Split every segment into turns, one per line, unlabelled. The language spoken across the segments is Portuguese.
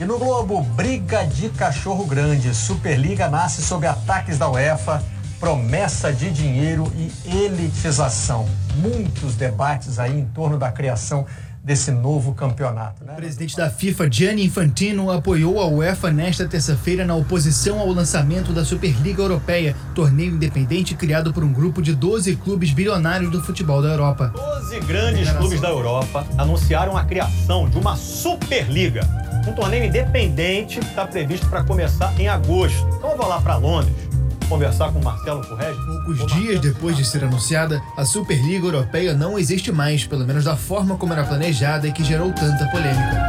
E no Globo, briga de cachorro grande. Superliga nasce sob ataques da UEFA, promessa de dinheiro e elitização. Muitos debates aí em torno da criação desse novo campeonato. Né?
O presidente da FIFA, Gianni Infantino, apoiou a UEFA nesta terça-feira na oposição ao lançamento da Superliga Europeia, torneio independente criado por um grupo de 12 clubes bilionários do futebol da Europa.
12 grandes clubes da Europa anunciaram a criação de uma Superliga. Um torneio independente está previsto para começar em agosto. Então eu vou lá para Londres conversar com o Marcelo Correge.
Poucos dias depois de ser anunciada, a Superliga Europeia não existe mais, pelo menos da forma como era planejada e que gerou tanta polêmica.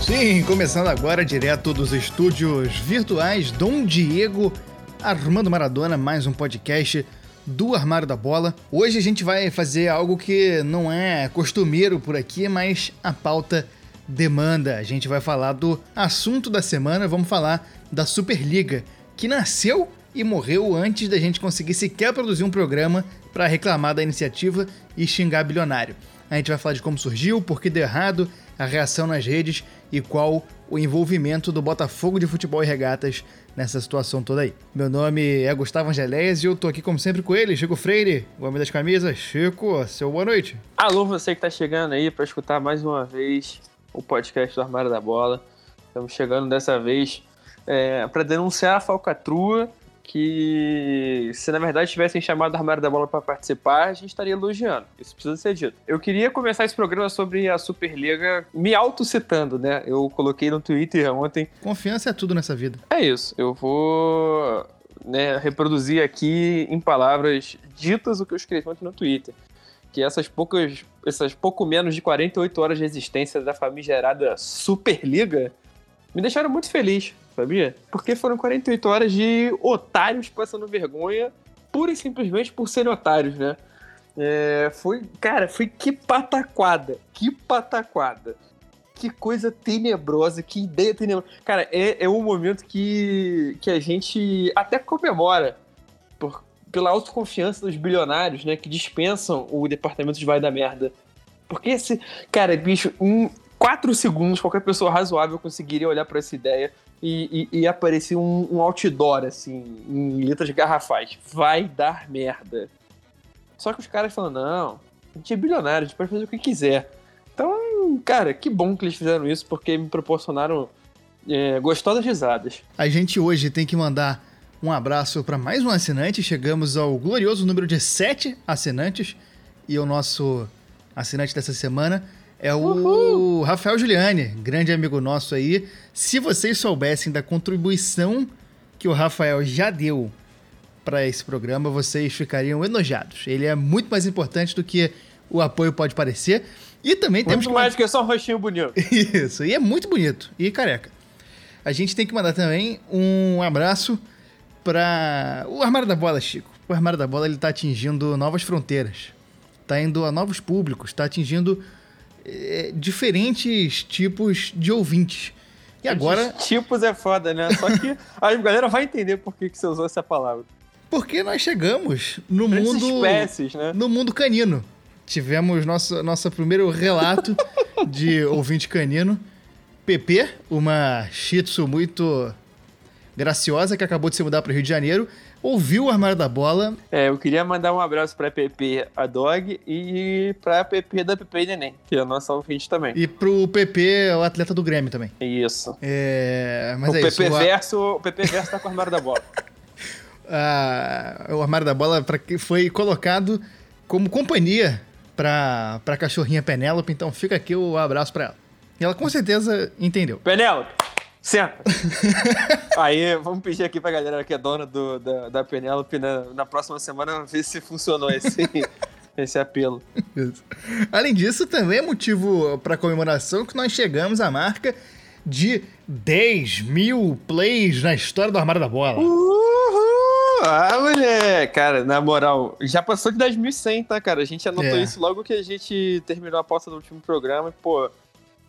Sim, começando agora direto dos estúdios virtuais Dom Diego Armando Maradona, mais um podcast do Armário da Bola. Hoje a gente vai fazer algo que não é costumeiro por aqui, mas a pauta demanda. A gente vai falar do assunto da semana, vamos falar da Superliga, que nasceu e morreu antes da gente conseguir sequer produzir um programa para reclamar da iniciativa e xingar bilionário. A gente vai falar de como surgiu, por que deu errado, a reação nas redes e qual o envolvimento do Botafogo de Futebol e Regatas nessa situação toda aí. Meu nome é Gustavo Angeles e eu tô aqui como sempre com ele, Chico Freire, o homem das camisas. Chico, seu boa noite.
Alô, você que tá chegando aí para escutar mais uma vez o podcast do Armário da Bola. Estamos chegando dessa vez é, para denunciar a falcatrua que se na verdade tivessem chamado a Armário da Bola para participar, a gente estaria elogiando. Isso precisa ser dito. Eu queria começar esse programa sobre a Superliga me auto-citando, né? Eu coloquei no Twitter ontem.
Confiança é tudo nessa vida.
É isso. Eu vou né, reproduzir aqui em palavras ditas o que eu escrevi ontem no Twitter. Que essas poucas, essas pouco menos de 48 horas de existência da famigerada Superliga me deixaram muito feliz sabia? Porque foram 48 horas de otários passando vergonha, pura e simplesmente por serem otários, né? É, foi, cara, foi que pataquada, que pataquada. Que coisa tenebrosa, que ideia tenebrosa. Cara, é, é um momento que, que a gente até comemora por, pela autoconfiança dos bilionários, né? Que dispensam o departamento de vai da merda. Porque esse. Cara, bicho, em quatro segundos qualquer pessoa razoável conseguiria olhar para essa ideia e, e, e aparecer um, um, outdoor, assim, em letras garrafais. Vai dar merda. Só que os caras falam, não, a gente é bilionário, a gente pode fazer o que quiser. Então, cara, que bom que eles fizeram isso, porque me proporcionaram é, gostosas risadas.
A gente hoje tem que mandar um abraço para mais um assinante. Chegamos ao glorioso número de sete assinantes. E o nosso assinante dessa semana é o Uhul. Rafael Giuliani, grande amigo nosso aí. Se vocês soubessem da contribuição que o Rafael já deu para esse programa, vocês ficariam enojados. Ele é muito mais importante do que o apoio pode parecer. E também
muito
temos
que... mais que só um rostinho bonito.
Isso, e é muito bonito. E careca. A gente tem que mandar também um abraço para o Armário da Bola, Chico. O Armário da Bola ele tá atingindo novas fronteiras. Tá indo a novos públicos, está atingindo é, diferentes tipos de ouvintes. E agora.
tipos é foda, né? Só que a galera vai entender por que, que você usou essa palavra.
Porque nós chegamos no mundo.
espécies, né?
No mundo canino. Tivemos nosso, nosso primeiro relato de ouvinte canino. PP, uma shih tzu muito graciosa que acabou de se mudar para o Rio de Janeiro ouviu o Armário da Bola.
É, eu queria mandar um abraço pra PP, a Dog, e pra PP da PP Neném, que é a nossa ouvinte também.
E pro PP, o atleta do Grêmio também.
Isso.
É, mas
o
é
PP
isso.
Verso, o PP Verso tá com o Armário da Bola.
ah, o Armário da Bola pra, foi colocado como companhia pra, pra cachorrinha Penélope, então fica aqui o abraço pra ela. E ela com certeza entendeu.
Penélope! Senta. Aí, vamos pedir aqui pra galera que é dona do, da, da Penélope na, na próxima semana ver se funcionou esse, esse apelo.
Isso. Além disso, também é motivo para comemoração que nós chegamos à marca de 10 mil plays na história do Armário da Bola.
Uhul! Ah, mulher! Cara, na moral, já passou de 10.100, tá, cara? A gente anotou
É.
isso logo que a gente terminou a pauta do último programa. E, pô,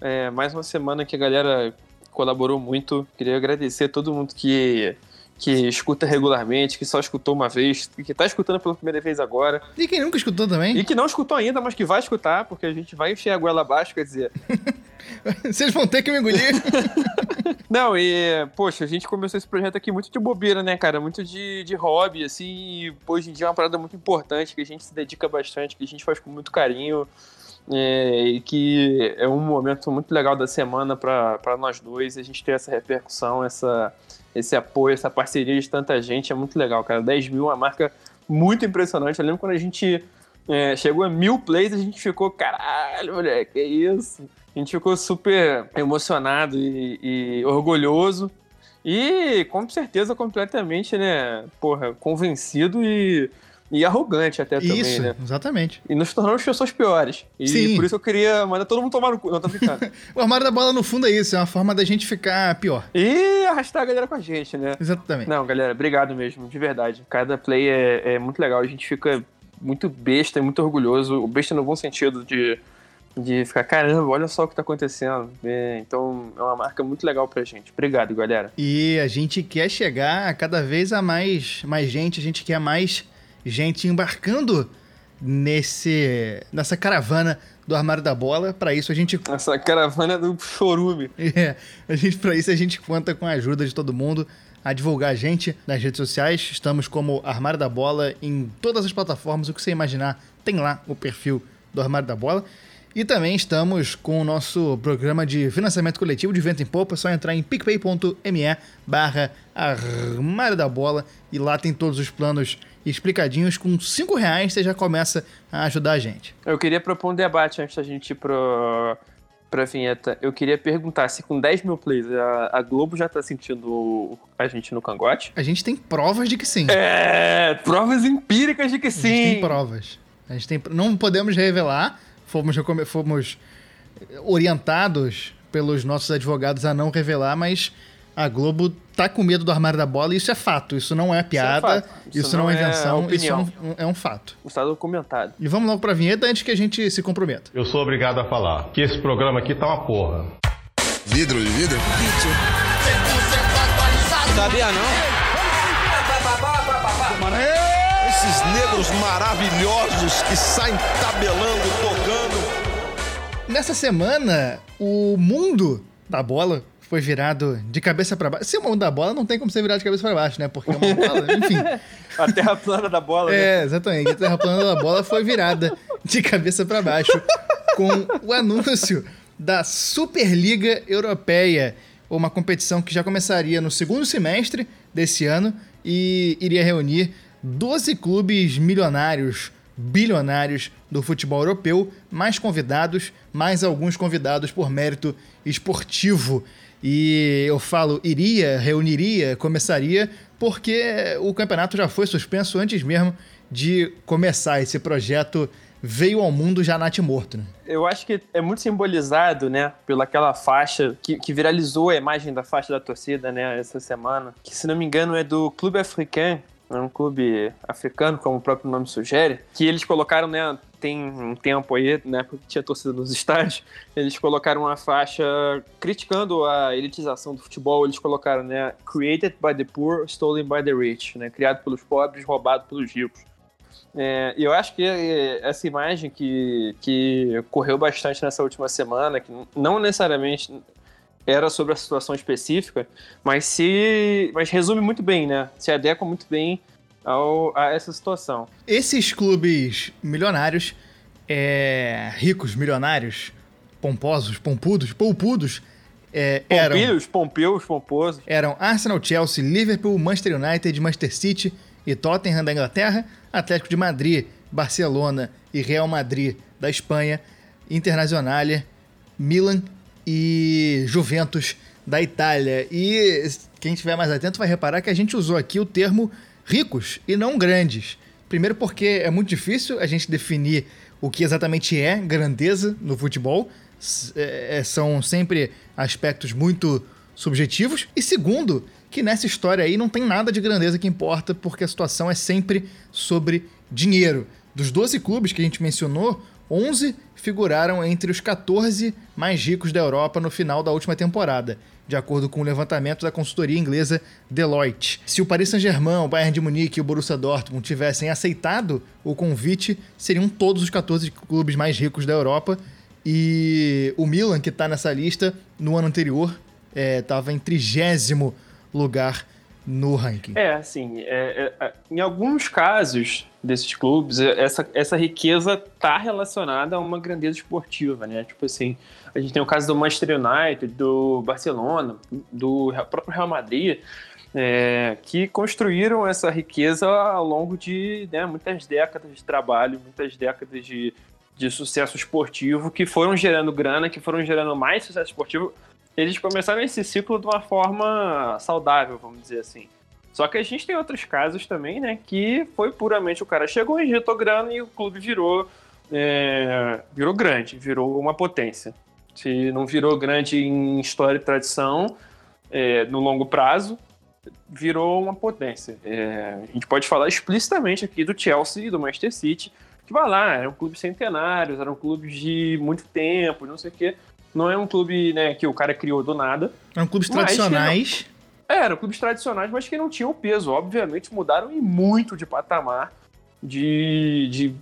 é, mais uma semana que a galera colaborou muito. Queria agradecer a todo mundo que, que escuta regularmente, que só escutou uma vez, que tá escutando pela primeira vez agora.
E quem nunca escutou também.
E que não escutou ainda, mas que vai escutar, porque a gente vai encher a goela abaixo, quer dizer.
Vocês vão ter que me engolir.
não, e, poxa, a gente começou esse projeto aqui muito de bobeira, né, cara? Muito de, de hobby, assim, e hoje em dia é uma parada muito importante, que a gente se dedica bastante, que a gente faz com muito carinho. É, e que é um momento muito legal da semana para nós dois. A gente ter essa repercussão, essa, esse apoio, essa parceria de tanta gente é muito legal, cara. 10 mil é uma marca muito impressionante. Eu lembro quando a gente é, chegou a mil plays, a gente ficou, caralho, moleque, é isso. A gente ficou super emocionado e, e orgulhoso. E com certeza completamente, né, porra, convencido e e arrogante até também,
isso,
né?
exatamente.
E nos tornamos pessoas piores. E Sim. por isso eu queria mandar todo mundo tomar no cu. Não, tô ficando.
o armário da bola, no fundo, é isso. É uma forma da gente ficar pior.
E arrastar a galera com a gente, né?
Exatamente.
Não, galera, obrigado mesmo, de verdade. Cada play é, é muito legal. A gente fica muito besta e muito orgulhoso. O besta no bom sentido de de ficar, caramba, olha só o que tá acontecendo. É, então é uma marca muito legal pra gente. Obrigado, galera.
E a gente quer chegar a cada vez a mais, mais gente, a gente quer mais gente embarcando nesse nessa caravana do armário da bola. Para isso a gente
essa caravana do chorume.
É, a gente para isso a gente conta com a ajuda de todo mundo a divulgar a gente nas redes sociais. Estamos como Armário da Bola em todas as plataformas, o que você imaginar, tem lá o perfil do Armário da Bola. E também estamos com o nosso programa de financiamento coletivo de vento em popa. É só entrar em picpay.me barra armário da bola e lá tem todos os planos explicadinhos. Com 5 reais você já começa a ajudar a gente.
Eu queria propor um debate antes da gente ir pro, pra vinheta. Eu queria perguntar se com 10 mil plays a, a Globo já tá sentindo a gente no cangote?
A gente tem provas de que sim.
É, provas empíricas de que sim. A
gente tem provas. A gente tem, não podemos revelar, fomos, fomos orientados pelos nossos advogados a não revelar, mas a Globo tá com medo do armário da bola e isso é fato. Isso não é piada, isso, é isso, isso não, não, é invenção, é isso é um, é um, fato.
Está documentado.
E vamos logo pra vinheta antes que a gente se comprometa.
Eu sou obrigado a falar que esse programa aqui tá uma porra.
Vidro de vidro? Vídeo.
Sabia não?
Esses negros maravilhosos que saem tabelando, tocando.
Nessa semana, o mundo da bola foi virado de cabeça para baixo. Se é o mundo da bola, não tem como ser virado de cabeça para baixo, né? Porque é uma bola, enfim.
a terra plana da bola,
né? É, exatamente. A terra plana da bola foi virada de cabeça para baixo com o anúncio da Superliga Europeia, uma competição que já começaria no segundo semestre desse ano e iria reunir 12 clubes milionários, bilionários do futebol europeu, mais convidados, mais alguns convidados por mérito esportivo. E eu falo iria, reuniria, começaria, porque o campeonato já foi suspenso antes mesmo de começar. Esse projeto veio ao mundo já nat morto. Né?
Eu acho que é muito simbolizado, né, pelaquela faixa que, que viralizou a imagem da faixa da torcida, né, essa semana, que se não me engano é do Clube Africain, é um clube africano, como o próprio nome sugere, que eles colocaram, né, tem um tempo aí, né, porque tinha torcida nos estádios, eles colocaram uma faixa criticando a elitização do futebol, eles colocaram, né, created by the poor, stolen by the rich, né, criado pelos pobres, roubado pelos ricos. É, eu acho que essa imagem que, que correu bastante nessa última semana, que não necessariamente era sobre a situação específica, mas se mas resume muito bem, né? Se adequa muito bem ao, a essa situação.
Esses clubes milionários, é, ricos, milionários, pomposos, pompudos, poupudos, é, eram...
Pompilhos, pompeus, pomposos.
Eram Arsenal, Chelsea, Liverpool, Manchester United, Manchester City e Tottenham da Inglaterra, Atlético de Madrid, Barcelona e Real Madrid da Espanha, Internacional, Milan e Juventus da Itália. E quem estiver mais atento vai reparar que a gente usou aqui o termo ricos e não grandes. Primeiro porque é muito difícil a gente definir o que exatamente é grandeza no futebol. É, é, são sempre aspectos muito subjetivos. E segundo, que nessa história aí não tem nada de grandeza que importa, porque a situação é sempre sobre dinheiro. Dos 12 clubes que a gente mencionou, 11 figuraram entre os 14 mais ricos da Europa no final da última temporada, de acordo com o levantamento da consultoria inglesa Deloitte. Se o Paris Saint-Germain, o Bayern de Munique e o Borussia Dortmund tivessem aceitado o convite, seriam todos os 14 clubes mais ricos da Europa. E o Milan, que está nessa lista, no ano anterior, estava é, em trigésimo lugar no ranking.
É, assim, é, é, em alguns casos desses clubes, essa, essa riqueza está relacionada a uma grandeza esportiva, né? Tipo assim, a gente tem o caso do Manchester United, do Barcelona, do próprio Real Madrid, é, que construíram essa riqueza ao longo de né, muitas décadas de trabalho, muitas décadas de, de sucesso esportivo, que foram gerando grana, que foram gerando mais sucesso esportivo eles começaram esse ciclo de uma forma saudável, vamos dizer assim. Só que a gente tem outros casos também, né? Que foi puramente o cara chegou, injetou grana e o clube virou, é, virou grande, virou uma potência. Se não virou grande em história e tradição, é, no longo prazo, virou uma potência. É, a gente pode falar explicitamente aqui do Chelsea e do Manchester City, que vai lá, eram clubes centenários, eram clubes de muito tempo, não sei o quê. Não é um clube né, que o cara criou do nada.
Eram clubes tradicionais.
É, eram clubes tradicionais, mas que não tinham peso. Obviamente mudaram e muito de patamar, de, de,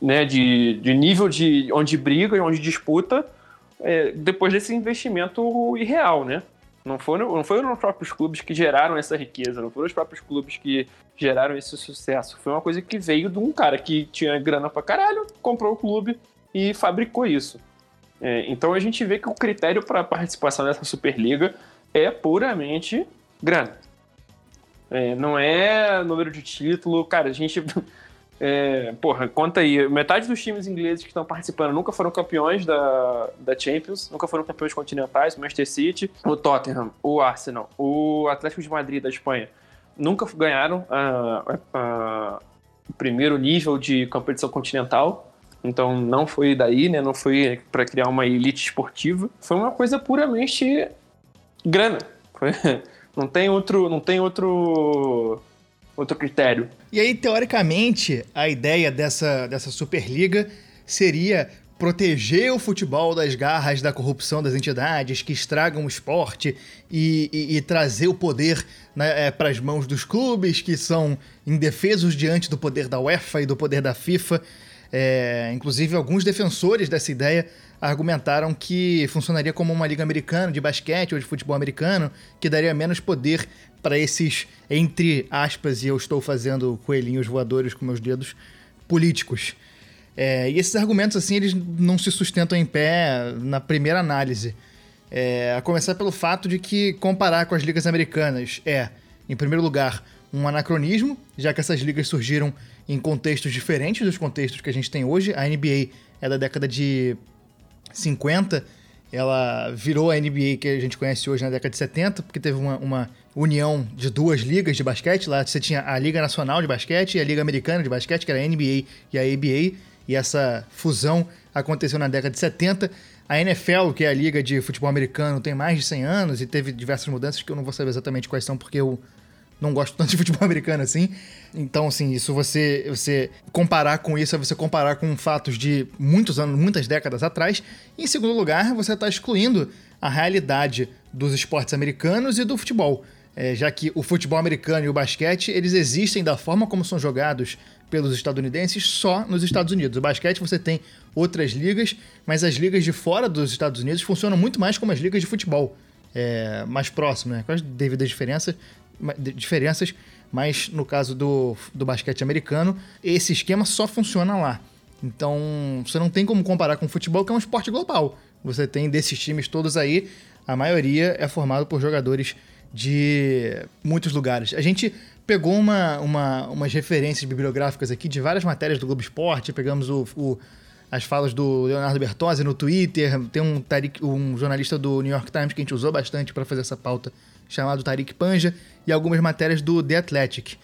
né, de, de nível de onde briga e onde disputa, é, depois desse investimento irreal, né? Não foram, não foram os próprios clubes que geraram essa riqueza, não foram os próprios clubes que geraram esse sucesso. Foi uma coisa que veio de um cara que tinha grana pra caralho, comprou o clube e fabricou isso. É, então a gente vê que o critério para participação dessa Superliga é puramente grana. É, não é número de título. Cara, a gente. É, porra, conta aí. Metade dos times ingleses que estão participando nunca foram campeões da, da Champions, nunca foram campeões continentais. O Manchester City, o Tottenham, o Arsenal, o Atlético de Madrid da Espanha nunca ganharam a, a, o primeiro nível de competição continental. Então não foi daí, né? Não foi para criar uma elite esportiva. Foi uma coisa puramente grana. Não tem outro, não tem outro outro critério.
E aí, teoricamente, a ideia dessa, dessa Superliga seria proteger o futebol das garras da corrupção das entidades que estragam o esporte e, e, e trazer o poder né, é, para as mãos dos clubes que são indefesos diante do poder da UEFA e do poder da FIFA. É, inclusive, alguns defensores dessa ideia argumentaram que funcionaria como uma liga americana de basquete ou de futebol americano, que daria menos poder para esses, entre aspas, e eu estou fazendo coelhinhos voadores com meus dedos, políticos. É, e esses argumentos, assim, eles não se sustentam em pé na primeira análise. É, a começar pelo fato de que comparar com as ligas americanas é, em primeiro lugar, um anacronismo, já que essas ligas surgiram em contextos diferentes dos contextos que a gente tem hoje. A NBA é da década de 50, ela virou a NBA que a gente conhece hoje na década de 70, porque teve uma, uma união de duas ligas de basquete. Lá você tinha a Liga Nacional de Basquete e a Liga Americana de Basquete, que era a NBA e a ABA, e essa fusão aconteceu na década de 70. A NFL, que é a liga de futebol americano, tem mais de 100 anos e teve diversas mudanças que eu não vou saber exatamente quais são, porque eu não gosto tanto de futebol americano assim. Então, assim, isso você, você comparar com isso é você comparar com fatos de muitos anos, muitas décadas atrás. E, em segundo lugar, você está excluindo a realidade dos esportes americanos e do futebol. É, já que o futebol americano e o basquete, eles existem da forma como são jogados pelos estadunidenses só nos Estados Unidos. O basquete você tem outras ligas, mas as ligas de fora dos Estados Unidos funcionam muito mais como as ligas de futebol. É, mais próximo, né? Com as devidas diferenças, diferenças, mas no caso do, do basquete americano, esse esquema só funciona lá. Então, você não tem como comparar com o futebol, que é um esporte global. Você tem desses times todos aí, a maioria é formado por jogadores de muitos lugares. A gente pegou uma, uma, umas referências bibliográficas aqui de várias matérias do Globo Esporte, pegamos o, o as falas do Leonardo Bertozzi no Twitter, tem um, um jornalista do New York Times que a gente usou bastante para fazer essa pauta chamado Tariq Panja, e algumas matérias do The Athletic.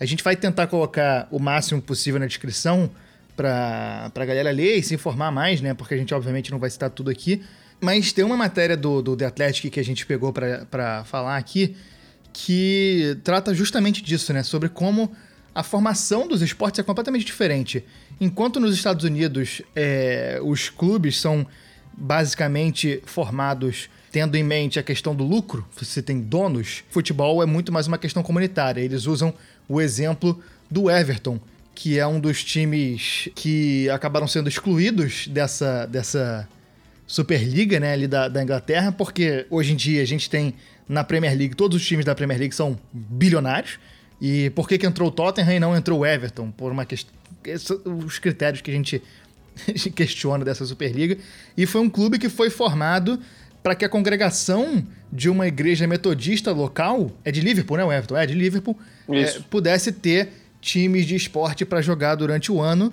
A gente vai tentar colocar o máximo possível na descrição para a galera ler e se informar mais, né? Porque a gente, obviamente, não vai citar tudo aqui. Mas tem uma matéria do, do The Athletic que a gente pegou para falar aqui que trata justamente disso, né? Sobre como a formação dos esportes é completamente diferente. Enquanto nos Estados Unidos é, os clubes são basicamente formados tendo em mente a questão do lucro, você tem donos, futebol é muito mais uma questão comunitária. Eles usam o exemplo do Everton, que é um dos times que acabaram sendo excluídos dessa, dessa Superliga, né, ali da, da Inglaterra, porque hoje em dia a gente tem na Premier League, todos os times da Premier League são bilionários. E por que, que entrou o Tottenham e não entrou o Everton? Por uma questão. Os critérios que a gente questiona dessa Superliga. E foi um clube que foi formado para que a congregação de uma igreja metodista local, é de Liverpool, né, Everton? É de Liverpool, é, pudesse ter times de esporte para jogar durante o ano.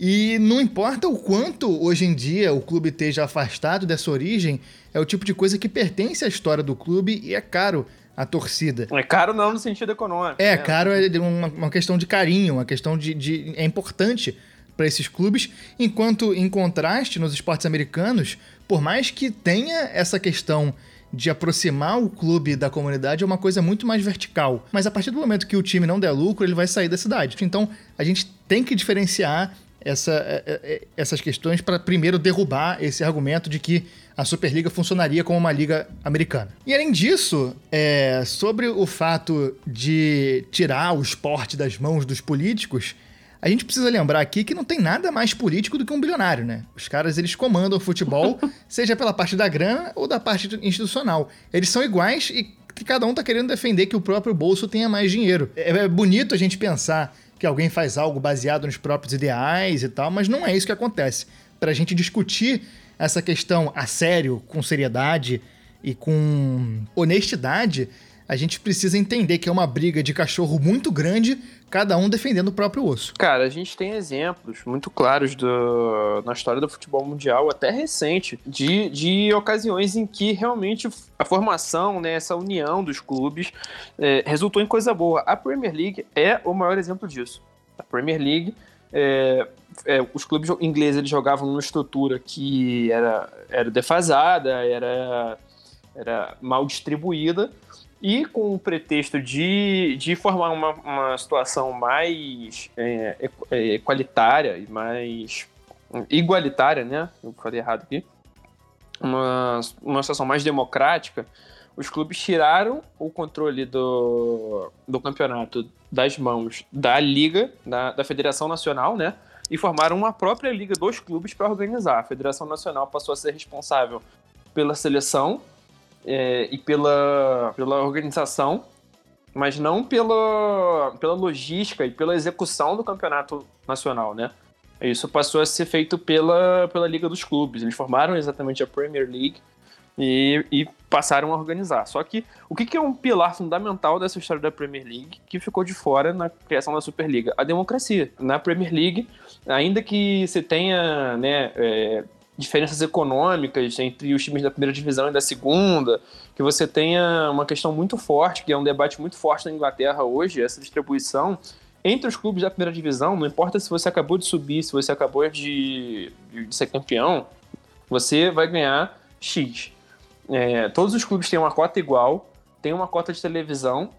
E não importa o quanto hoje em dia o clube esteja afastado dessa origem, é o tipo de coisa que pertence à história do clube e é caro a torcida.
É caro não no sentido econômico.
É, né? caro é uma, uma, questão de carinho, uma questão de. de é importante para esses clubes, enquanto em contraste nos esportes americanos, por mais que tenha essa questão de aproximar o clube da comunidade é uma coisa muito mais vertical. Mas a partir do momento que o time não der lucro, ele vai sair da cidade. Então a gente tem que diferenciar essa, é, é, é, essas questões para primeiro derrubar esse argumento de que a Superliga funcionaria como uma liga americana. E além disso, é, sobre o fato de tirar o esporte das mãos dos políticos, a gente precisa lembrar aqui que não tem nada mais político do que um bilionário, né? Os caras, eles comandam o futebol, seja pela parte da grana ou da parte institucional. Eles são iguais e cada um tá querendo defender que o próprio bolso tenha mais dinheiro. É, é bonito a gente pensar que alguém faz algo baseado nos próprios ideais e tal, mas não é isso que acontece. Para a gente discutir essa questão a sério, com seriedade e com honestidade, a gente precisa entender que é uma briga de cachorro muito grande, cada um defendendo o próprio osso.
Cara, a gente tem exemplos muito claros do, na história do futebol mundial, até recente, de, de ocasiões em que realmente a formação, né, essa união dos clubes, é, resultou em coisa boa. A Premier League é o maior exemplo disso. A Premier League é, é, os clubes ingleses eles jogavam numa estrutura que era, era defasada, era, era mal distribuída, e com o pretexto de, de formar uma, uma situação mais é, é, equalitária e mais igualitária, né? Eu falei errado aqui. Uma, uma situação mais democrática, os clubes tiraram o controle do, do campeonato das mãos da Liga, da, da Federação Nacional, né? E formaram uma própria liga dos clubes para organizar. A Federação Nacional passou a ser responsável pela seleção é, e pela, pela organização, mas não pela, pela logística e pela execução do campeonato nacional, né? Isso passou a ser feito pela, pela Liga dos Clubes. Eles formaram exatamente a Premier League e, e passaram a organizar. Só que o que, é um pilar fundamental dessa história da Premier League que ficou de fora na criação da Superliga? A democracia. Na Premier League, ainda que você tenha né, é, diferenças econômicas entre os times da primeira divisão e da segunda, que você tenha uma questão muito forte, que é um debate muito forte na Inglaterra hoje, essa distribuição entre os clubes da primeira divisão, não importa se você acabou de subir, se você acabou de, de ser campeão, você vai ganhar X. É, todos os clubes têm uma cota igual, tem uma cota de televisão,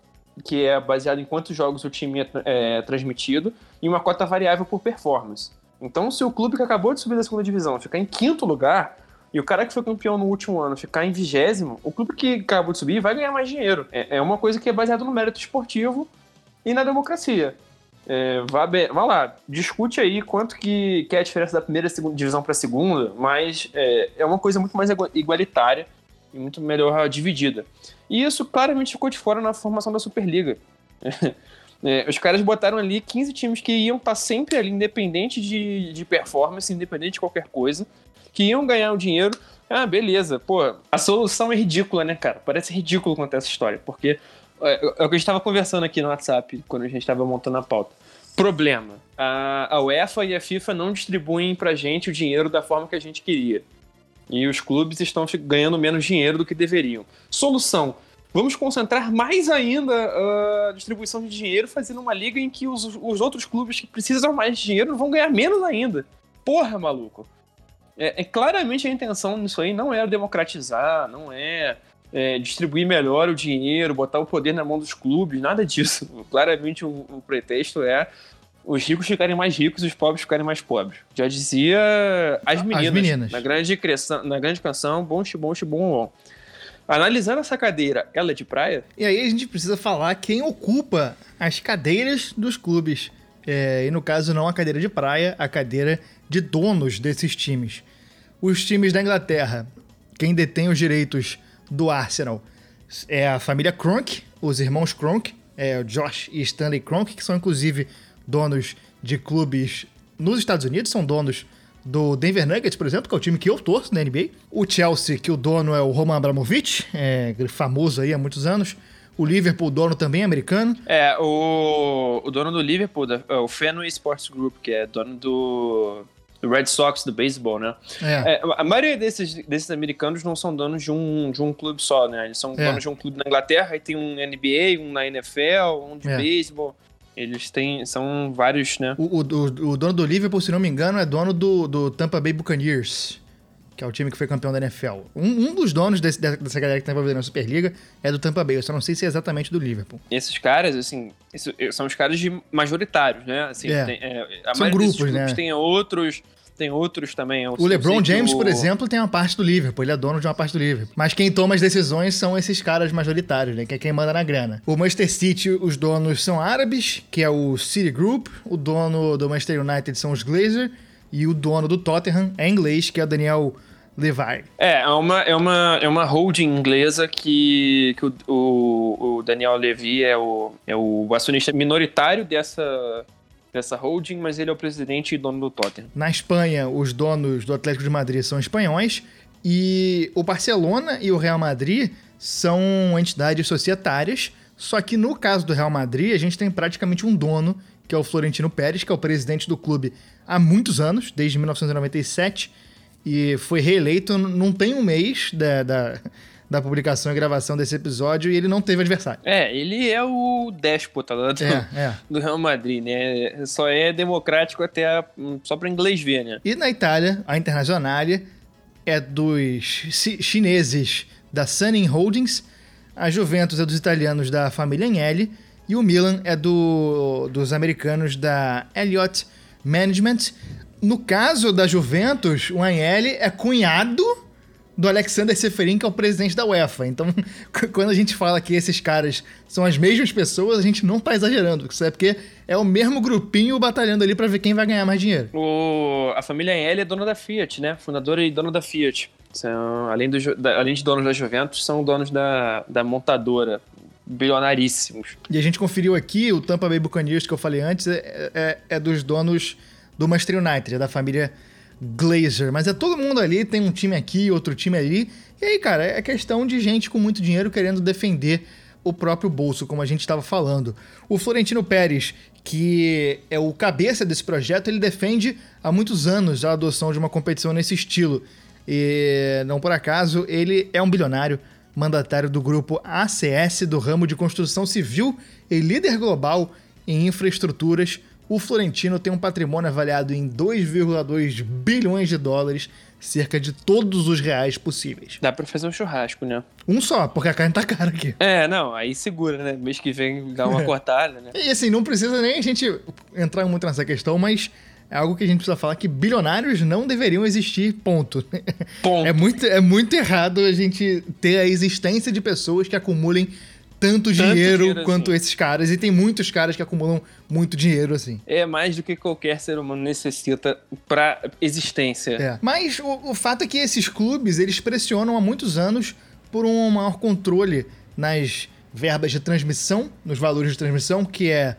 que é baseada em quantos jogos o time é, é transmitido, e uma cota variável por performance. Então, se o clube que acabou de subir da segunda divisão ficar em quinto lugar, e o cara que foi campeão no último ano ficar em vigésimo, o clube que acabou de subir vai ganhar mais dinheiro. É, é uma coisa que é baseada no mérito esportivo e na democracia. É, vá, vá, lá, discute aí quanto que, que é a diferença da primeira divisão para a segunda, mas é, é uma coisa muito mais igualitária e muito melhor dividida. E isso claramente ficou de fora na formação da Superliga. É, os caras botaram ali 15 times que iam estar tá sempre ali, independente de, de performance, independente de qualquer coisa, que iam ganhar o dinheiro. Ah, beleza. Pô, a solução é ridícula, né, cara? Parece ridículo contar essa história, porque é, é o que a gente estava conversando aqui no WhatsApp, quando a gente estava montando a pauta. Problema: a, a UEFA e a FIFA não distribuem pra gente o dinheiro da forma que a gente queria. E os clubes estão ganhando menos dinheiro do que deveriam. Solução: Vamos concentrar mais ainda a distribuição de dinheiro, fazendo uma liga em que os, os outros clubes que precisam mais de dinheiro vão ganhar menos ainda. Porra, maluco. É, é, claramente a intenção nisso aí não é democratizar, não é é, distribuir melhor o dinheiro, botar o poder na mão dos clubes, nada disso. Claramente o, o pretexto é os ricos ficarem mais ricos e os pobres ficarem mais pobres. Já dizia as meninas,
As meninas.
Na, grande cresção, na grande canção, bom bom bom bom. Analisando essa cadeira, ela é de praia?
E aí a gente precisa falar quem ocupa as cadeiras dos clubes. É, e no caso, não a cadeira de praia, a cadeira de donos desses times. Os times da Inglaterra, quem detém os direitos do Arsenal é a família Cronk, os irmãos Cronk, é Josh e Stanley Cronk, que são inclusive donos de clubes nos Estados Unidos, são donos do Denver Nuggets, por exemplo, que é o time que eu torço na NBA. O Chelsea, que o dono é o Roman Abramovich, é famoso aí há muitos anos. O Liverpool, o dono também é americano.
É, o, o dono do Liverpool, é o Fenway Sports Group, que é dono do, do Red Sox do beisebol, né?
É.
É, a maioria desses, desses americanos não são donos de um, de um clube só, né? Eles são
É.
donos de um clube na Inglaterra, aí tem um NBA, um na NFL, um de
É.
beisebol. Eles têm, são vários, né?
O, o- o- dono do Liverpool, se não me engano, é dono do, do Tampa Bay Buccaneers, que é o time que foi campeão da NFL. Um, um dos donos desse- dessa galera que tá envolvida na Superliga é do Tampa Bay. Eu só não sei se é exatamente do Liverpool.
Esses caras, assim, isso- são os caras de majoritários, né? Assim,
É.
tem- é, a
São
desses
grupos, né?
Tem outros, tem outros também. Eu
O LeBron James,
o-
por exemplo, tem uma parte do Liverpool. Ele é dono de uma parte do Liverpool. Mas quem toma as decisões são esses caras majoritários, né? Que é quem manda na grana. O Manchester City, os donos são árabes, que é o City Group. O dono do Manchester United são os Glazer. E o dono do Tottenham é inglês, que é o Daniel Levi.
É, é uma, é uma, é uma holding inglesa que, que o, o, o Daniel Levy é o, é o acionista minoritário dessa, dessa holding, mas ele é o presidente e dono do Tottenham.
Na Espanha, os donos do Atlético de Madrid são espanhóis e o Barcelona e o Real Madrid são entidades societárias. Só que no caso do Real Madrid, a gente tem praticamente um dono, que é o Florentino Pérez, que é o presidente do clube há muitos anos, desde 1997, e foi reeleito não tem um mês da, da, da publicação e gravação desse episódio e ele não teve adversário.
É, ele é o déspota lá do,
É, é.
do Real Madrid, né? Só é democrático até a- só para inglês ver, né?
E na Itália, a Internazionale é dos chi- chineses da Suning Holdings, a Juventus é dos italianos da família Agnelli e o Milan é do, dos americanos da Elliott Management. No caso da Juventus, o Agnelli é cunhado do Alexander Seferin, que é o presidente da UEFA. Então, quando a gente fala que esses caras são as mesmas pessoas, a gente não tá exagerando, sabe? Porque é o mesmo grupinho batalhando ali pra ver quem vai ganhar mais dinheiro.
O, a família L é dona da Fiat, né? Fundadora e dona da Fiat. São, além, do, além de donos da Juventus, são donos da, da montadora. Bilionaríssimos.
E a gente conferiu aqui, o Tampa Bay Buccaneers que eu falei antes é, é- é dos donos do Manchester United, é da família Glazer. Mas é todo mundo ali, tem um time aqui, outro time ali. E aí, cara, é questão de gente com muito dinheiro querendo defender o próprio bolso, como a gente estava falando. O Florentino Pérez, que é o cabeça desse projeto, ele defende há muitos anos a adoção de uma competição nesse estilo. E não por acaso, ele é um bilionário, mandatário do grupo ACS do ramo de construção civil e líder global em infraestruturas. O Florentino tem um patrimônio avaliado em 2,2 bilhões de dólares, cerca de todos os reais possíveis.
Dá pra fazer um churrasco, né?
Um só, porque a carne tá cara aqui.
É, não, aí segura, né? Mês que vem dá uma cortada, né?
E assim, não precisa nem a gente entrar muito nessa questão, mas é algo que a gente precisa falar que bilionários não deveriam existir, ponto.
Ponto.
É muito, é muito errado a gente ter a existência de pessoas que acumulem tanto, dinheiro,
dinheiro
quanto
assim.
esses caras. E tem muitos caras que acumulam muito dinheiro, assim.
É mais do que qualquer ser humano necessita pra existência.
É. Mas o, o fato é que esses clubes, eles pressionam há muitos anos por um maior controle nas verbas de transmissão, nos valores de transmissão, que é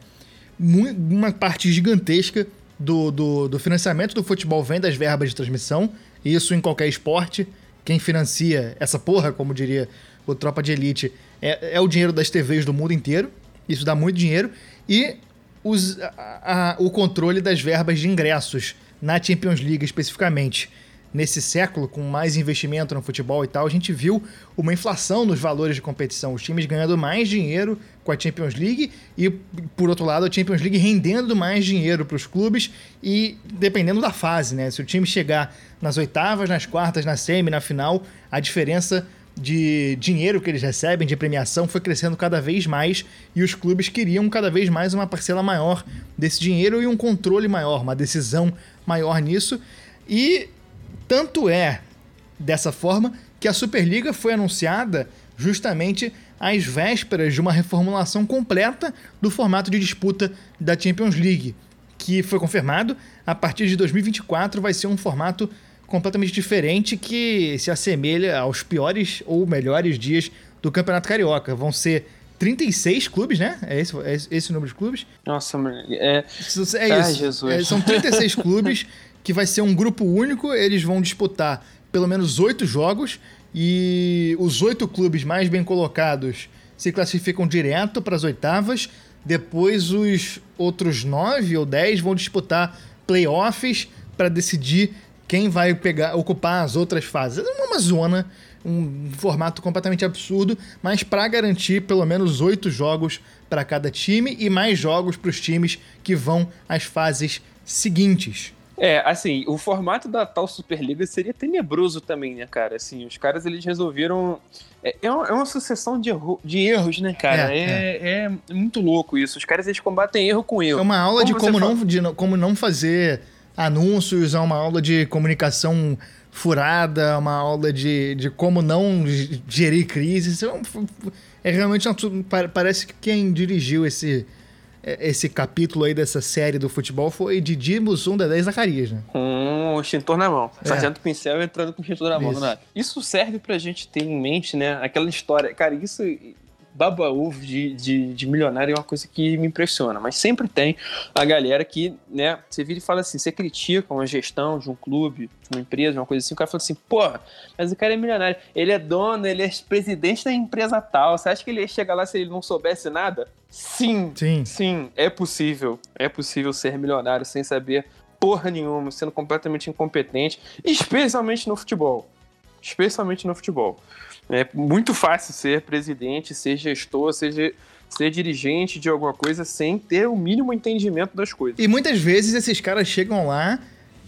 uma parte gigantesca do, do, do financiamento do futebol vem das verbas de transmissão, isso em qualquer esporte. Quem financia essa porra, como diria o Tropa de Elite, é, é o dinheiro das TVs do mundo inteiro. Isso dá muito dinheiro. E os- a- a- o controle das verbas de ingressos na Champions League especificamente. Nesse século, com mais investimento no futebol e tal, a gente viu uma inflação nos valores de competição. Os times ganhando mais dinheiro com a Champions League e, por outro lado, a Champions League rendendo mais dinheiro para os clubes e dependendo da fase, né? Se o time chegar nas oitavas, nas quartas, na semi, na final, a diferença de dinheiro que eles recebem, de premiação, foi crescendo cada vez mais e os clubes queriam cada vez mais uma parcela maior desse dinheiro e um controle maior, uma decisão maior nisso. E tanto é dessa forma que a Superliga foi anunciada justamente às vésperas de uma reformulação completa do formato de disputa da Champions League, que foi confirmado a partir de 2024 vai ser um formato completamente diferente que se assemelha aos piores ou melhores dias do Campeonato Carioca. Vão ser 36 clubes, né? É esse, é esse o número de clubes?
Nossa, é,
é isso. Ai, Jesus. É, são 36 clubes que vai ser um grupo único. Eles vão disputar pelo menos oito jogos e os oito clubes mais bem colocados se classificam direto para as oitavas. Depois, os outros nove ou dez vão disputar playoffs para decidir quem vai pegar, ocupar as outras fases. É uma zona, um formato completamente absurdo, mas para garantir pelo menos oito jogos para cada time e mais jogos para os times que vão às fases seguintes.
É, assim, o formato da tal Superliga seria tenebroso também, né, cara? Assim, os caras eles resolveram. É, é, uma, é uma, sucessão de, erro, de, erros, né, cara? É, é, é, é, muito louco isso. Os caras eles combatem erro com erro.
É uma aula como de como, não, de como não fazer anúncios, é uma aula de comunicação furada, uma aula de, de como não gerir crises. É, é realmente. Parece que quem dirigiu esse é, esse capítulo aí dessa série do futebol foi Didi Mussum da 10 Zacarias, né?
Com o extintor na mão. É. Sargento Pincel entrando com o extintor na mão, isso. não é? Isso serve pra gente ter em mente, né? Aquela história. Cara, isso baba-ovo de, de, de, milionário é uma coisa que me impressiona, mas sempre tem a galera que, né, você vira e fala assim, você critica uma gestão de um clube, de uma empresa, uma coisa assim, o cara fala assim, porra, mas o cara é milionário, ele é dono, ele é presidente da empresa tal, você acha que ele ia chegar lá se ele não soubesse nada? Sim, sim, sim, é possível, é possível ser milionário sem saber porra nenhuma, sendo completamente incompetente, especialmente no futebol, especialmente no futebol. É muito fácil ser presidente, ser gestor, seja ser dirigente de alguma coisa sem ter o mínimo entendimento das coisas.
E muitas vezes esses caras chegam lá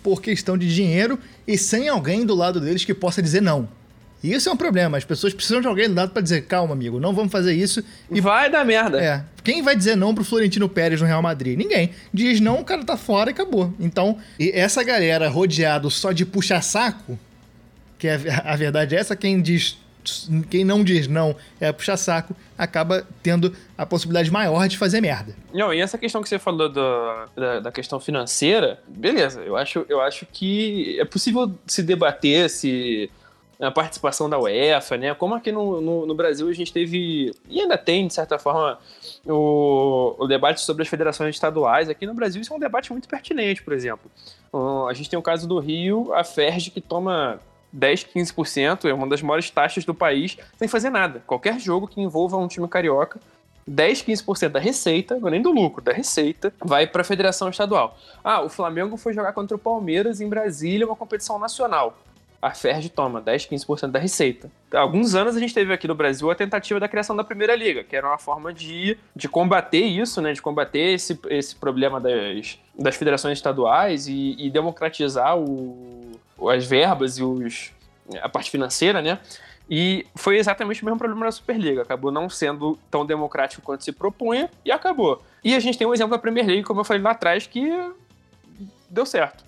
por questão de dinheiro e sem alguém do lado deles que possa dizer não. E isso é um problema. As pessoas precisam de alguém do lado para dizer, calma, amigo, não vamos fazer isso.
E vai dar merda.
É. Quem vai dizer não pro Florentino Pérez no Real Madrid? Ninguém. Diz não, o cara tá fora e acabou. Então, e essa galera rodeado só de puxa-saco, que é, a verdade é essa, quem diz quem não diz não é puxar saco, acaba tendo a possibilidade maior de fazer merda.
Não, e essa questão que você falou do, da, da, questão financeira, beleza, eu acho, eu acho que é possível se debater se a participação da UEFA, né? Como aqui no, no, no, Brasil a gente teve, e ainda tem, de certa forma, o, o, debate sobre as federações estaduais. Aqui no Brasil isso é um debate muito pertinente, por exemplo. a gente tem o caso do Rio, a FERJ, que toma 10, 15%, é uma das maiores taxas do país, sem fazer nada. Qualquer jogo que envolva um time carioca, 10, 15% da receita, não é nem do lucro, da receita, vai para a federação estadual. Ah, o Flamengo foi jogar contra o Palmeiras em Brasília, uma competição nacional. A Ferdi toma 10, 15% da receita. Há alguns anos a gente teve aqui no Brasil a tentativa da criação da Primeira Liga, que era uma forma de, de combater isso, né, de combater esse, esse problema das, das federações estaduais e, e democratizar o, as verbas e os, a parte financeira, né? E foi exatamente o mesmo problema da Superliga. Acabou não sendo tão democrático quanto se propunha e acabou. E a gente tem um exemplo da Premier League, como eu falei lá atrás, que deu certo.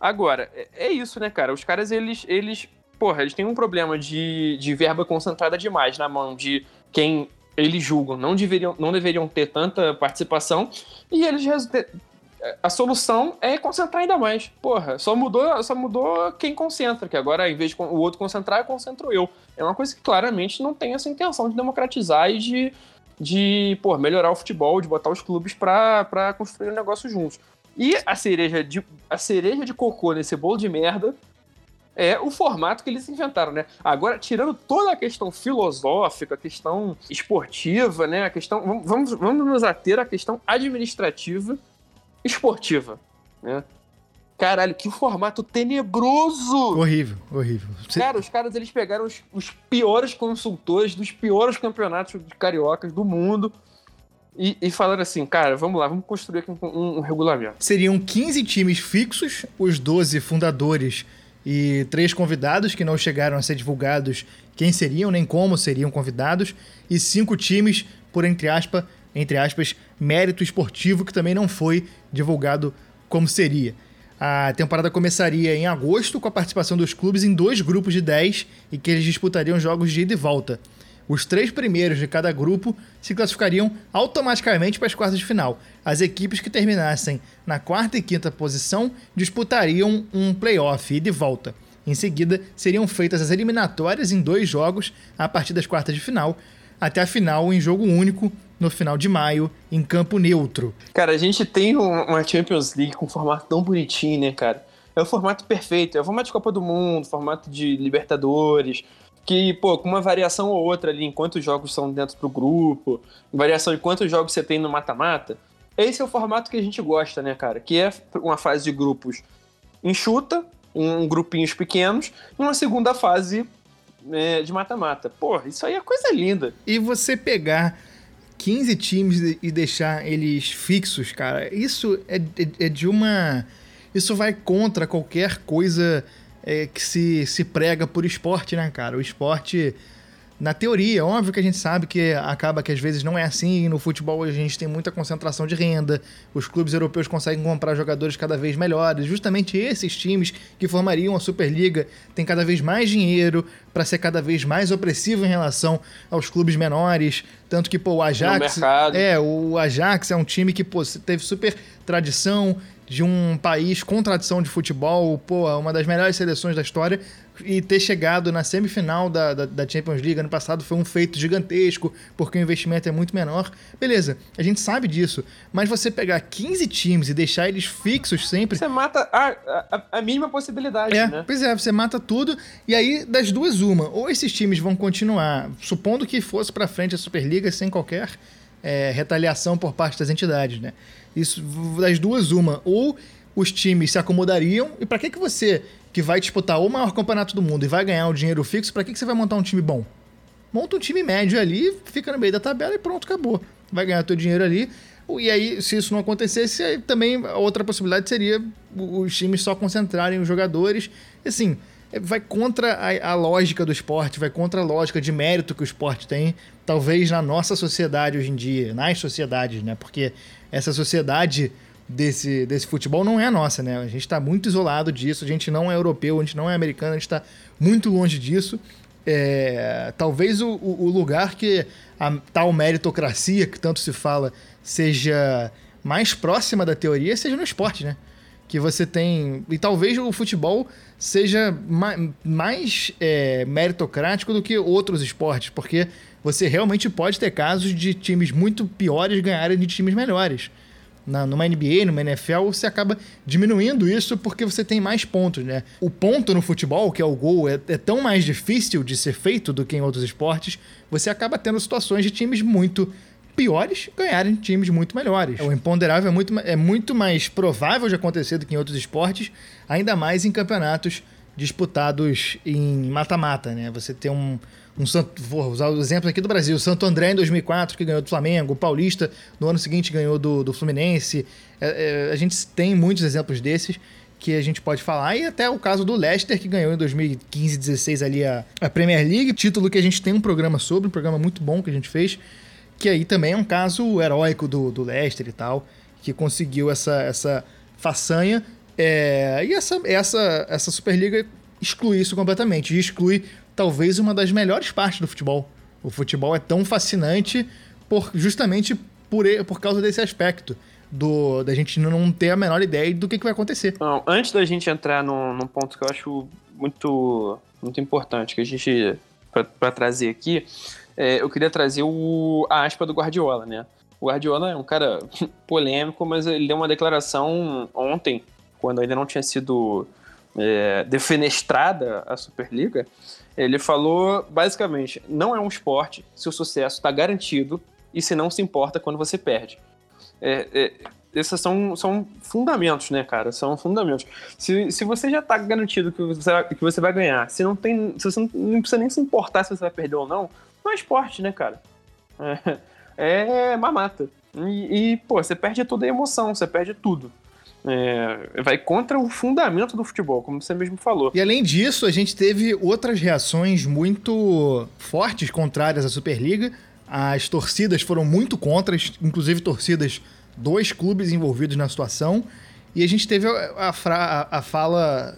Agora, é, é isso, né, cara? Os caras, eles, eles porra, eles têm um problema de, de verba concentrada demais na mão de quem eles julgam não deveriam, não deveriam ter tanta participação e eles a solução é concentrar ainda mais. Porra, só mudou, só mudou quem concentra, que agora, em vez de o outro concentrar, eu concentro eu. É uma coisa que claramente não tem essa intenção de democratizar e de, de porra, melhorar o futebol, de botar os clubes para construir um negócio juntos. E a cereja, de, a cereja de cocô nesse bolo de merda é o formato que eles inventaram, né? Agora, tirando toda a questão filosófica, a questão esportiva, né? A questão. Vamos, vamos nos ater à questão administrativa esportiva, né? Caralho, que formato tenebroso!
Horrível, horrível.
Cara, os caras eles pegaram os, os piores consultores dos piores campeonatos de cariocas do mundo e, e falaram assim, cara, vamos lá, vamos construir aqui um, um, um regulamento.
Seriam 15 times fixos, os 12 fundadores e três convidados que não chegaram a ser divulgados quem seriam nem como seriam convidados, e cinco times por entre aspas, entre aspas, mérito esportivo que também não foi divulgado como seria. A temporada começaria em agosto com a participação dos clubes em dois grupos de 10 e que eles disputariam jogos de ida e volta. Os três primeiros de cada grupo se classificariam automaticamente para as quartas de final. As equipes que terminassem na quarta e quinta posição disputariam um playoff ida e volta. Em seguida, seriam feitas as eliminatórias em dois jogos a partir das quartas de final, até a final em jogo único no final de maio, em campo neutro.
Cara, a gente tem uma Champions League com um formato tão bonitinho, né, cara? É o formato perfeito, é o formato de Copa do Mundo, formato de Libertadores, que, pô, com uma variação ou outra ali, enquanto os jogos são dentro do grupo, variação em quantos jogos você tem no mata-mata, esse é o formato que a gente gosta, né, cara? Que é uma fase de grupos enxuta, em grupinhos pequenos, e uma segunda fase é, de mata-mata. Pô, isso aí é coisa linda.
E você pegar 15 times e deixar eles fixos, cara, isso é, é, é de uma. Isso vai contra qualquer coisa é, que se, se prega por esporte, né, cara? O esporte, na teoria, óbvio que a gente sabe que acaba que às vezes não é assim. No futebol a gente tem muita concentração de renda, os clubes europeus conseguem comprar jogadores cada vez melhores. Justamente esses times que formariam a Superliga têm cada vez mais dinheiro para ser cada vez mais opressivo em relação aos clubes menores. Tanto que, pô, o Ajax. É, o Ajax é um time que, pô, teve super tradição, de um país com tradição de futebol, pô, uma das melhores seleções da história, e ter chegado na semifinal da, da, da, Champions League ano passado foi um feito gigantesco, porque o investimento é muito menor. Beleza, a gente sabe disso, mas você pegar 15 times e deixar eles fixos sempre.
Você mata a, a, a mínima possibilidade,
é,
né?
Pois é, você mata tudo, e aí das duas, uma. Ou esses times vão continuar, supondo que fosse para frente a Superliga sem qualquer é, retaliação por parte das entidades, né? Isso das duas uma, ou os times se acomodariam e para que que você que vai disputar o maior campeonato do mundo e vai ganhar o dinheiro fixo, para que que você vai montar um time bom? Monta um time médio ali, fica no meio da tabela e pronto, acabou. Vai ganhar teu dinheiro ali. E aí, se isso não acontecesse, também a outra possibilidade seria os times só concentrarem os jogadores. Assim, vai contra a, a, lógica do esporte, vai contra a lógica de mérito que o esporte tem, talvez na nossa sociedade hoje em dia, nas sociedades, né? Porque essa sociedade desse, desse futebol não é a nossa, né? A gente está muito isolado disso, a gente não é europeu, a gente não é americano, a gente está muito longe disso. É, talvez o, o, lugar que a tal meritocracia que tanto se fala seja mais próxima da teoria seja no esporte, né? Que você tem. E talvez o futebol seja mais, mais é, meritocrático do que outros esportes, porque você realmente pode ter casos de times muito piores ganharem de times melhores. Na, numa NBA, numa NFL, você acaba diminuindo isso porque você tem mais pontos, né? O ponto no futebol, que é o gol, é, é tão mais difícil de ser feito do que em outros esportes, você acaba tendo situações de times muito piores ganharem times muito melhores. O imponderável é muito, é muito mais provável de acontecer do que em outros esportes, ainda mais em campeonatos disputados em mata-mata, né? Você tem um, um vou usar o exemplo aqui do Brasil, Santo André em 2004 que ganhou do Flamengo, o Paulista no ano seguinte ganhou do, do Fluminense. É, é, a gente tem muitos exemplos desses que a gente pode falar e até o caso do Leicester que ganhou em 2015, 16 ali a, a Premier League, título que a gente tem um programa sobre, um programa muito bom que a gente fez que aí também é um caso heróico do, do Leicester e tal, que conseguiu essa, essa façanha. É, e essa, essa, essa Superliga exclui isso completamente. E exclui talvez uma das melhores partes do futebol. O futebol é tão fascinante por justamente por, por causa desse aspecto. Do, da gente não ter a menor ideia do que, que vai acontecer.
Não, antes da gente entrar num, num ponto que eu acho muito, muito importante, que a gente. para trazer aqui, é, eu queria trazer o, a aspa do Guardiola, né? O Guardiola é um cara polêmico, mas ele deu uma declaração ontem, quando ainda não tinha sido é, defenestrada a Superliga. Ele falou basicamente: não é um esporte se o sucesso está garantido e se não se importa quando você perde. É, é, esses são, são fundamentos, né, cara? São fundamentos. Se, se você já está garantido que você, que você vai ganhar, se não tem. Se você não, não precisa nem se importar se você vai perder ou não, não é esporte, né, cara? É, é mamata. E, e, pô, você perde toda a emoção, você perde tudo. É, vai contra o fundamento do futebol, como você mesmo falou.
E além disso, a gente teve outras reações muito fortes contrárias à Superliga. As torcidas foram muito contras, inclusive torcidas dois clubes envolvidos na situação. E a gente teve a, a, a fala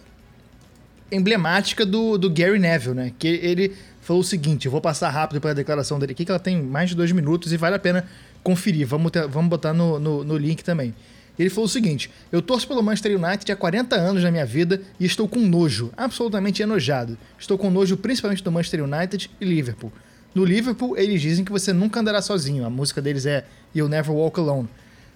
emblemática do, do Gary Neville, né? Que ele falou o seguinte: eu vou passar rápido pela declaração dele aqui, que ela tem mais de dois minutos e vale a pena conferir. Vamos, ter, vamos botar no, no, no link também. Ele falou o seguinte: Eu torço pelo Manchester United há 40 anos na minha vida e estou com nojo, absolutamente enojado. Estou com nojo principalmente do Manchester United e Liverpool. No Liverpool, eles dizem que você nunca andará sozinho. A música deles é You'll Never Walk Alone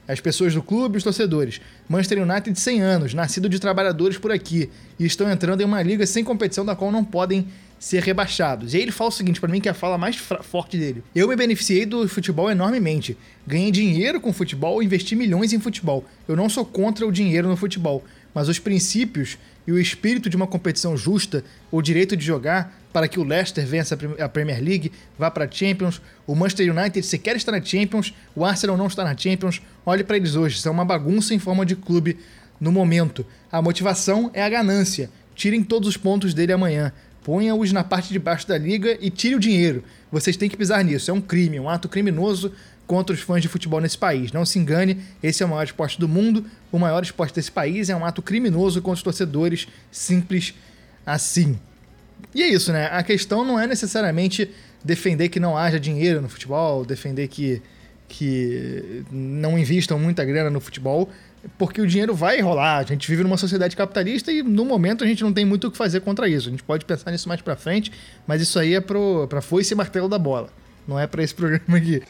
as pessoas do clube os torcedores. Manchester United 100 anos, nascido de trabalhadores por aqui, e estão entrando em uma liga sem competição da qual não podem ser rebaixados. E aí ele fala o seguinte para mim que é a fala mais forte dele. Eu me beneficiei do futebol enormemente. Ganhei dinheiro com futebol investi milhões em futebol. Eu não sou contra o dinheiro no futebol, mas os princípios e o espírito de uma competição justa, o direito de jogar para que o Leicester vença a Premier League, vá para a Champions, o Manchester United sequer está na Champions, o Arsenal não está na Champions. Olhe para eles hoje, são uma bagunça em forma de clube no momento. A motivação é a ganância. Tirem todos os pontos dele amanhã. Ponha-os na parte de baixo da liga e tire o dinheiro. Vocês têm que pisar nisso. É um crime, um ato criminoso contra os fãs de futebol nesse país. Não se engane, esse é o maior esporte do mundo, o maior esporte desse país é um ato criminoso contra os torcedores, simples assim. E é isso, né? A questão não é necessariamente defender que não haja dinheiro no futebol, defender que, que não invistam muita grana no futebol, porque o dinheiro vai rolar. A gente vive numa sociedade capitalista e no momento a gente não tem muito o que fazer contra isso. A gente pode pensar nisso mais para frente, mas isso aí é pro, pra foice e martelo da bola. Não é para esse programa aqui.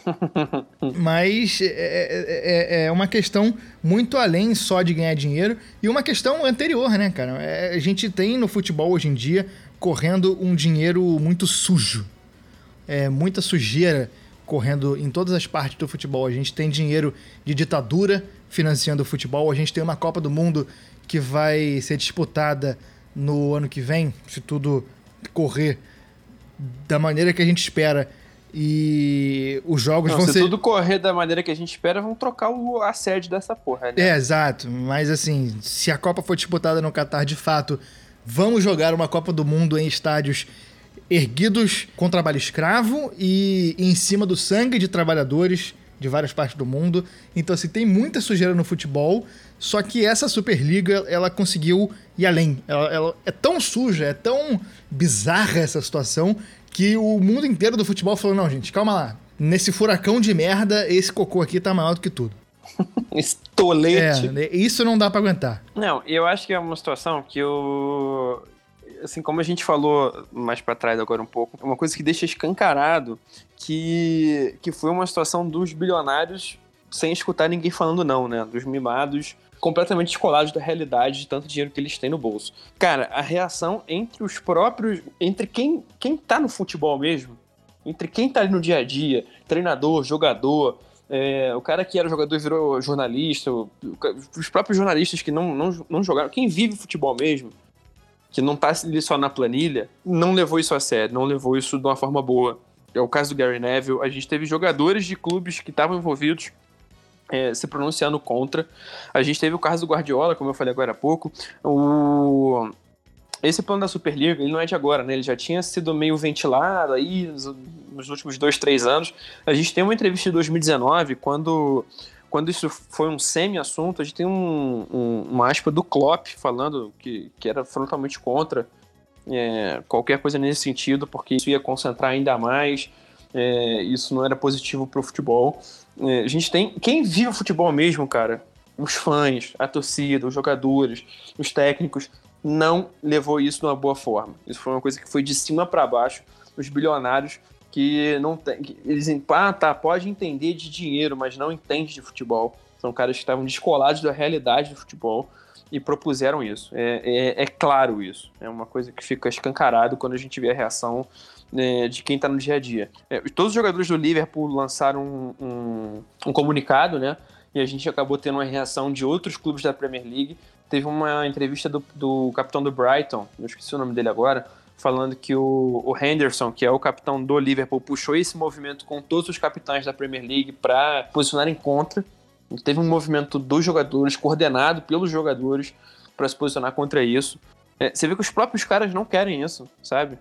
Mas é, é, é, é, uma questão muito além só de ganhar dinheiro e uma questão anterior, né, cara? É, a gente tem no futebol hoje em dia correndo um dinheiro muito sujo. É, muita sujeira correndo em todas as partes do futebol. A gente tem dinheiro de ditadura financiando o futebol. A gente tem uma Copa do Mundo que vai ser disputada no ano que vem, se tudo correr da maneira que a gente espera e os jogos
Não,
vão
se
ser.
Se tudo correr da maneira que a gente espera, vão trocar o, a sede dessa porra, né?
É, exato. Mas assim, se a Copa for disputada no Catar de fato, vamos jogar uma Copa do Mundo em estádios erguidos com trabalho escravo e em cima do sangue de trabalhadores de várias partes do mundo. Então, assim, tem muita sujeira no futebol, só que essa Superliga, ela conseguiu ir além. Ela, ela é tão suja, é tão bizarra essa situação, que o mundo inteiro do futebol falou: não, gente, calma lá. Nesse furacão de merda, esse cocô aqui tá maior do que tudo.
Estolete.
É, isso não dá para aguentar.
Não, eu acho que é uma situação que eu. Assim, como a gente falou mais para trás agora um pouco, uma coisa que deixa escancarado que, que foi uma situação dos bilionários sem escutar ninguém falando não, né? Dos mimados completamente descolados da realidade de tanto dinheiro que eles têm no bolso. Cara, a reação entre os próprios. Entre quem, quem tá no futebol mesmo, entre quem tá ali no dia a dia, treinador, jogador, é, o cara que era jogador virou jornalista, os próprios jornalistas que não, não, não jogaram, quem vive futebol mesmo, que não tá ali só na planilha, não levou isso a sério, não levou isso de uma forma boa. É o caso do Gary Neville. A gente teve jogadores de clubes que estavam envolvidos é, se pronunciando contra. A gente teve o caso do Guardiola, como eu falei agora há pouco. O... Esse plano da Superliga, ele não é de agora, né? Ele já tinha sido meio ventilado aí nos últimos dois, três anos. A gente tem uma entrevista de 2019, quando, quando isso foi um semi-assunto, a gente tem um, um, uma aspa do Klopp falando que, que era frontalmente contra é, qualquer coisa nesse sentido, porque isso ia concentrar ainda mais, é, isso não era positivo para o futebol. É, a gente tem. Quem vive o futebol mesmo, cara, os fãs, a torcida, os jogadores, os técnicos, não levou isso de uma boa forma. Isso foi uma coisa que foi de cima para baixo. Os bilionários que não tem. Que eles ah, tá, pode entender de dinheiro, mas não entende de futebol. São caras que estavam descolados da realidade do futebol e propuseram isso. É, é, é claro isso. É uma coisa que fica escancarado quando a gente vê a reação né, de quem está no dia a dia. É, todos os jogadores do Liverpool lançaram um, um, um, comunicado, né? E a gente acabou tendo uma reação de outros clubes da Premier League. Teve uma entrevista do, do capitão do Brighton, eu esqueci o nome dele agora, falando que o, o, Henderson, que é o capitão do Liverpool, puxou esse movimento com todos os capitães da Premier League para posicionarem contra Teve um movimento dos jogadores, coordenado pelos jogadores, para se posicionar contra isso. É, você vê que os próprios caras não querem isso, sabe?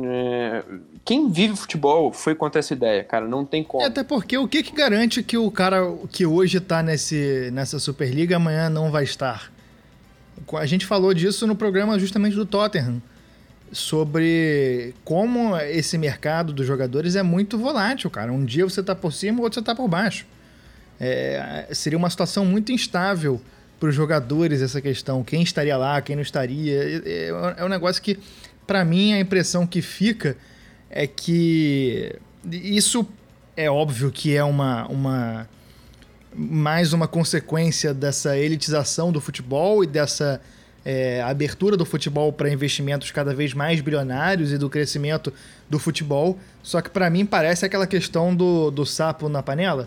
É, quem vive futebol foi contra essa ideia, cara. Não tem como.
É, até porque o que, que garante que o cara que hoje tá nesse, nessa Superliga amanhã não vai estar? A gente falou disso no programa justamente do Tottenham. Sobre como esse mercado dos jogadores é muito volátil, cara. Um dia você tá por cima, outro você tá por baixo. É, seria uma situação muito instável para os jogadores essa questão. Quem estaria lá, quem não estaria. É, é um negócio que para mim, a impressão que fica é que isso é óbvio que é uma, uma mais uma consequência dessa elitização do futebol e dessa é, abertura do futebol para investimentos cada vez mais bilionários e do crescimento do futebol. Só que para mim parece aquela questão do, do sapo na panela,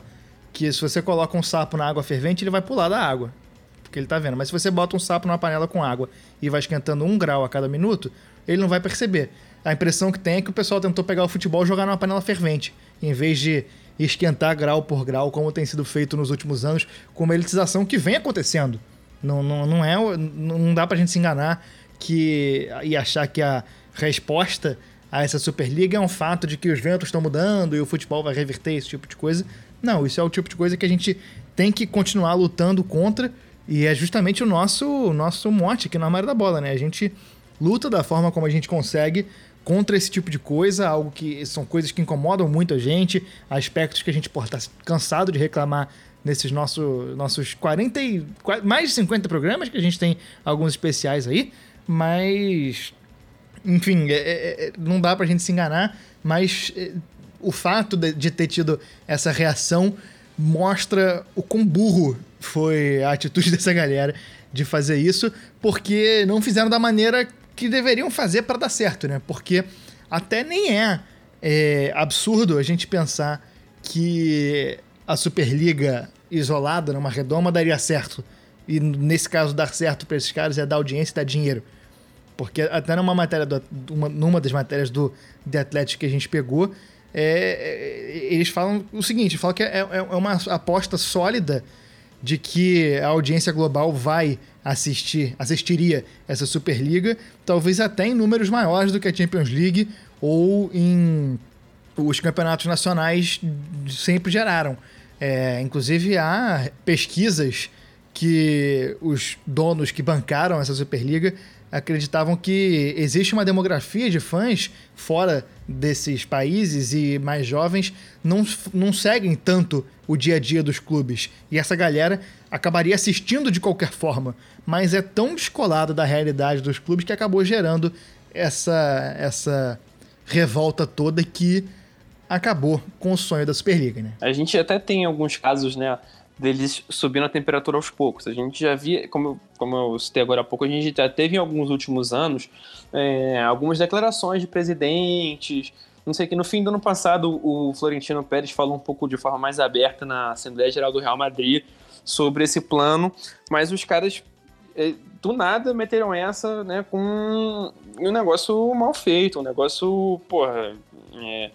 que se você coloca um sapo na água fervente, ele vai pular da água, porque ele está vendo. Mas se você bota um sapo numa panela com água e vai esquentando um grau a cada minuto, ele não vai perceber. A impressão que tem é que o pessoal tentou pegar o futebol e jogar numa panela fervente, em vez de esquentar grau por grau, como tem sido feito nos últimos anos, com uma elitização que vem acontecendo. Não, não, não, é, não dá pra gente se enganar que, e achar que a resposta a essa Superliga é um fato de que os ventos estão mudando e o futebol vai reverter esse tipo de coisa. Não, isso é o tipo de coisa que a gente tem que continuar lutando contra e é justamente o nosso, o nosso mote aqui na Armário da Bola, né? A gente luta da forma como a gente consegue contra esse tipo de coisa, algo que são coisas que incomodam muito a gente, aspectos que a gente pode estar cansado de reclamar nesses nossos nossos 40 e, mais de 50 programas que a gente tem alguns especiais aí, mas enfim, é, é, é não dá pra gente se enganar, mas é, o fato de, de ter tido essa reação mostra o quão burro foi a atitude dessa galera de fazer isso, porque não fizeram da maneira que deveriam fazer para dar certo, né? Porque até nem é, é absurdo a gente pensar que a Superliga isolada, numa redoma, daria certo. E nesse caso, dar certo para esses caras é dar audiência e dar dinheiro. Porque até numa matéria, do, uma, numa das matérias do The Athletic que a gente pegou, é, é, eles falam o seguinte: falam que é, é, é uma aposta sólida de que a audiência global vai assistir, assistiria essa Superliga, talvez até em números maiores do que a Champions League ou em os campeonatos nacionais sempre geraram. É, inclusive há pesquisas que os donos que bancaram essa Superliga acreditavam que existe uma demografia de fãs fora desses países e mais jovens não, não seguem tanto o dia a dia dos clubes. E essa galera acabaria assistindo de qualquer forma, mas é tão descolado da realidade dos clubes que acabou gerando essa, essa revolta toda que acabou com o sonho da Superliga, né?
A gente até tem alguns casos, né, deles subindo a temperatura aos poucos. A gente já via, como, como eu citei agora há pouco, a gente já teve em alguns últimos anos é, algumas declarações de presidentes. Não sei que no fim do ano passado o Florentino Pérez falou um pouco de forma mais aberta na Assembleia Geral do Real Madrid sobre esse plano, mas os caras é, do nada meteram essa, né, com um negócio mal feito, um negócio, porra, é,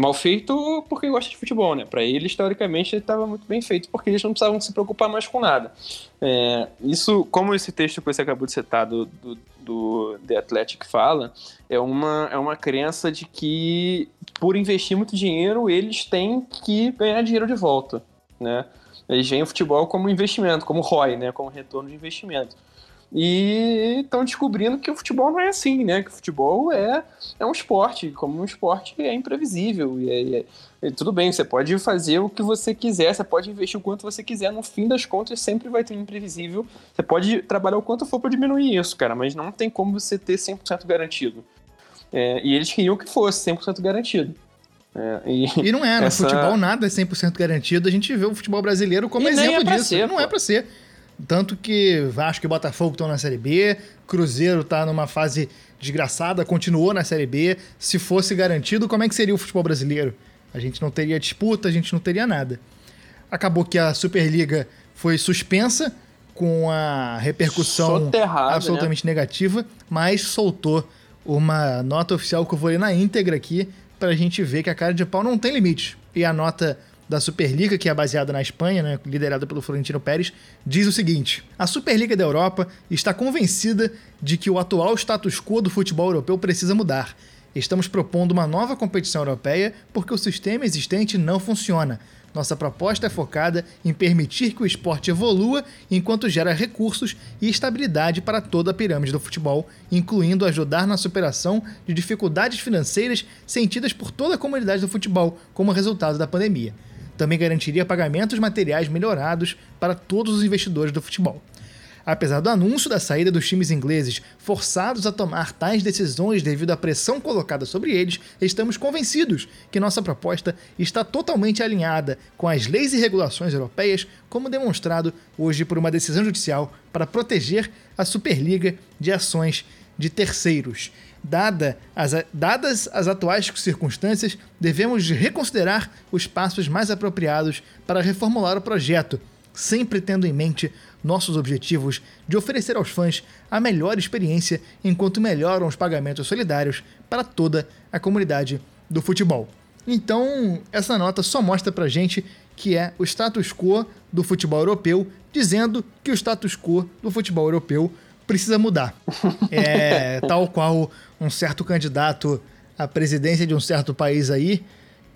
Mal feito porque gosta de futebol, né? Para ele estava muito bem feito, porque eles não precisavam se preocupar mais com nada. É, isso, como esse texto que você acabou de citar do, do, do The Athletic fala, é uma, é uma crença de que, por investir muito dinheiro, eles têm que ganhar dinheiro de volta, né? Eles veem o futebol como investimento, como ROI, né? Como retorno de investimento. E estão descobrindo que o futebol não é assim, né? Que o futebol é, é um esporte, como um esporte é imprevisível. E, é, é, é, tudo bem, você pode fazer o que você quiser, você pode investir o quanto você quiser, no fim das contas sempre vai ter um imprevisível. Você pode trabalhar o quanto for para diminuir isso, cara, mas não tem como você ter 100% garantido. É, e eles queriam que fosse 100% garantido.
É, e, e, não é, no essa... futebol nada é 100% garantido. A gente vê o futebol brasileiro como e exemplo é disso. Ser, não é pô. é para ser. Tanto que Vasco e Botafogo estão na Série B, Cruzeiro está numa fase desgraçada, continuou na Série B. Se fosse garantido, como é que seria o futebol brasileiro? A gente não teria disputa, a gente não teria nada. Acabou que a Superliga foi suspensa com a repercussão Soterrado, absolutamente né? negativa, mas soltou uma nota oficial que eu vou ler na íntegra aqui para a gente ver que a cara de pau não tem limite. E a nota da Superliga, que é baseada na Espanha, né, liderada pelo Florentino Pérez, diz o seguinte: A Superliga da Europa está convencida de que o atual status quo do futebol europeu precisa mudar. Estamos propondo uma nova competição europeia porque o sistema existente não funciona. Nossa proposta é focada em permitir que o esporte evolua enquanto gera recursos e estabilidade para toda a pirâmide do futebol, incluindo ajudar na superação de dificuldades financeiras sentidas por toda a comunidade do futebol como resultado da pandemia. Também garantiria pagamentos materiais melhorados para todos os investidores do futebol. Apesar do anúncio da saída dos times ingleses, forçados a tomar tais decisões devido à pressão colocada sobre eles, estamos convencidos que nossa proposta está totalmente alinhada com as leis e regulações europeias, como demonstrado hoje por uma decisão judicial para proteger a Superliga de ações de terceiros. Dada as, dadas as atuais circunstâncias, devemos reconsiderar os passos mais apropriados para reformular o projeto, sempre tendo em mente nossos objetivos de oferecer aos fãs a melhor experiência enquanto melhoram os pagamentos solidários para toda a comunidade do futebol. Então, essa nota só mostra pra gente que é o status quo do futebol europeu, dizendo que o status quo do futebol europeu precisa mudar. É tal qual um certo candidato à presidência de um certo país aí,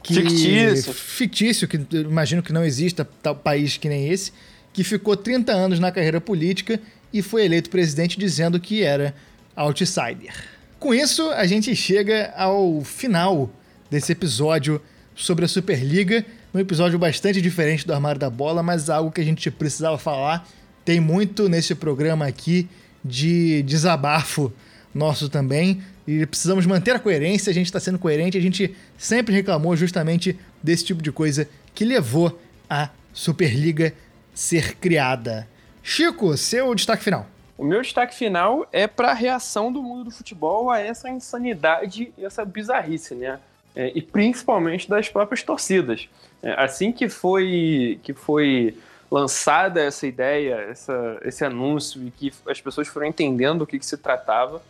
que
Fictício.
fictício, que imagino que não exista tal país que nem esse, que ficou 30 anos na carreira política e foi eleito presidente dizendo que era outsider. Com isso, a gente chega ao final desse episódio sobre a Superliga, um episódio bastante diferente do Armário da Bola, mas algo que a gente precisava falar. Tem muito nesse programa aqui de desabafo nosso também. E precisamos manter a coerência, a gente está sendo coerente, a gente sempre reclamou justamente desse tipo de coisa que levou a Superliga ser criada. Chico, seu destaque final.
O meu destaque final é para a reação do mundo do futebol a essa insanidade e essa bizarrice, né? É, e principalmente das próprias torcidas. É, assim que foi, que foi lançada essa ideia, essa, esse anúncio e que as pessoas foram entendendo o que, que se tratava,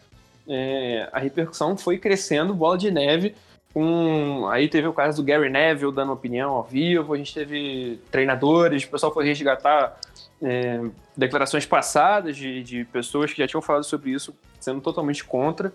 é, a repercussão foi crescendo, bola de neve. Com, aí teve o caso do Gary Neville dando opinião ao vivo, a gente teve treinadores, o pessoal foi resgatar é, declarações passadas de, de pessoas que já tinham falado sobre isso, sendo totalmente contra.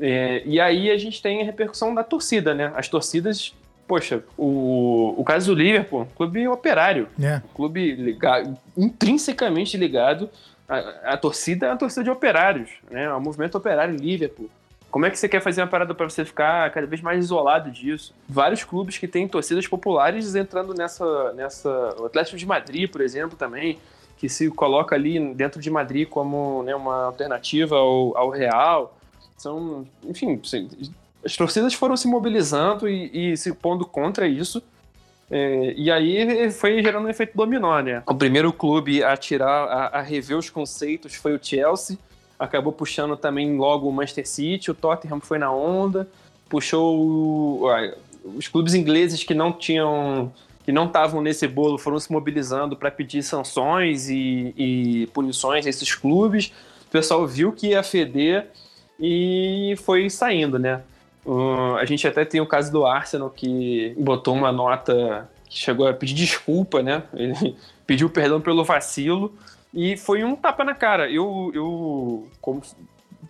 É, e aí a gente tem a repercussão da torcida, né? As torcidas, poxa, o, o caso do Liverpool, clube operário,
É.
um clube ligado, intrinsecamente ligado à, à torcida, à torcida de operários, né? Ao movimento operário em Liverpool. Como é que você quer fazer uma parada para você ficar cada vez mais isolado disso? Vários clubes que têm torcidas populares entrando nessa, nessa, o Atlético de Madrid, por exemplo, também, que se coloca ali dentro de Madrid como né, uma alternativa ao, ao Real. São, enfim, as torcidas foram se mobilizando e, e se pondo contra isso. É, e aí foi gerando um efeito dominó, né? O primeiro clube a tirar, a, a rever os conceitos foi o Chelsea, acabou puxando também logo o Manchester City, o Tottenham foi na onda, puxou o- os clubes ingleses que não tinham que não estavam nesse bolo foram se mobilizando para pedir sanções e, e punições a esses clubes. O pessoal viu que ia feder e foi saindo, né? Uh, a gente até tem o caso do Arsenal que botou uma nota que chegou a pedir desculpa, né? Ele pediu perdão pelo vacilo e foi um tapa na cara. Eu, eu como,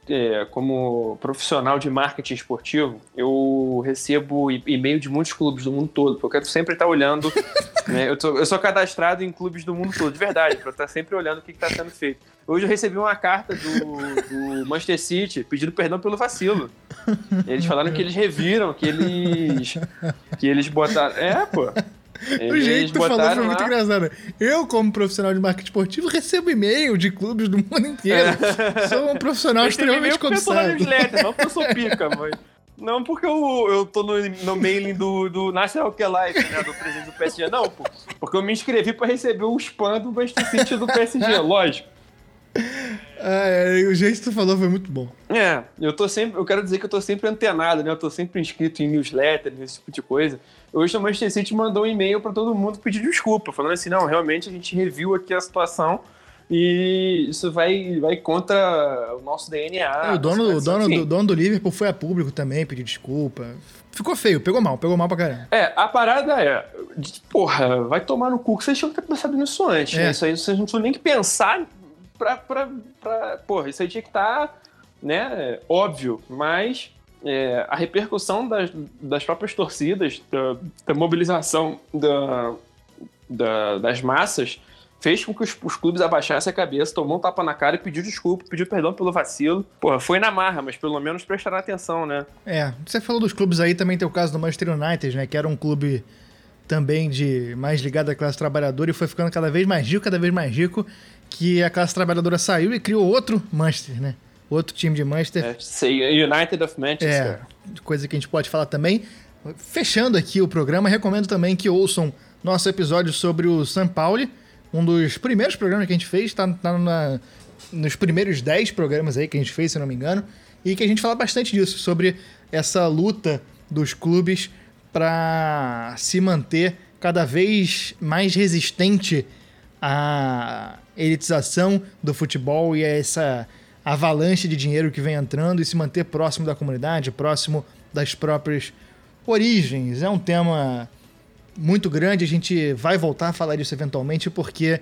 é, como profissional de marketing esportivo, eu recebo e-mail de muitos clubes do mundo todo, porque eu quero sempre estar olhando. né? eu, tô- eu sou cadastrado em clubes do mundo todo, de verdade, para estar sempre olhando o que está sendo feito. Hoje eu recebi uma carta do, do Manchester City pedindo perdão pelo vacilo. Eles falaram que eles reviram, que eles. que eles botaram. É, pô.
O jeito que tu falou foi muito engraçado. Eu, como profissional de marketing esportivo, recebo e-mail de clubes do mundo inteiro. Sou um profissional extremamente cobiçado.
não porque eu sou pica, mas. Não porque eu, eu tô no, no mailing do, do National Hockey Life, né? Do presidente do PSG. Não, pô. Porque eu me inscrevi pra receber o spam do Manchester City do PSG, lógico.
É, o jeito que tu falou foi muito bom.
É, eu tô sempre. Eu quero dizer que eu tô sempre antenado, né? Eu tô sempre inscrito em newsletter, nesse tipo de coisa. Hoje o Manchester City mandou um e-mail pra todo mundo pedir desculpa, falando assim, não, realmente a gente reviu aqui a situação E isso vai, vai contra o nosso DNA.
É, o dono, o dono, do, dono do Liverpool foi a público também, pediu desculpa. Ficou feio, pegou mal, pegou mal pra caramba.
É, a parada é, porra, vai tomar no cu que vocês tinham que ter pensado nisso antes,
É.
né? Isso aí vocês não tinham nem que pensar pra, pra, pra. Porra, isso aí tinha que estar, né, óbvio, mas é, a repercussão das, das próprias torcidas, da, da mobilização da, da- das massas, fez com que os, os clubes abaixassem a cabeça, tomou um tapa na cara e pediu desculpa, pediu perdão pelo vacilo. Porra, foi na marra, mas pelo menos prestaram atenção, né?
É, você falou dos clubes aí, também tem o caso do Manchester United, né? Que era um clube também de mais ligado à classe trabalhadora e foi ficando cada vez mais rico, cada vez mais rico, que a classe trabalhadora saiu e criou outro Manchester, né? Outro time de Manchester.
É, United of Manchester.
É, coisa que a gente pode falar também. Fechando aqui o programa, recomendo também que ouçam nosso episódio sobre o São Paulo, um dos primeiros programas que a gente fez, tá, tá na- nos primeiros 10 programas aí que a gente fez, se não me engano, e que a gente fala bastante disso, sobre essa luta dos clubes para se manter cada vez mais resistente à elitização do futebol e a essa avalanche de dinheiro que vem entrando e se manter próximo da comunidade, próximo das próprias origens. É um tema muito grande, a gente vai voltar a falar disso eventualmente porque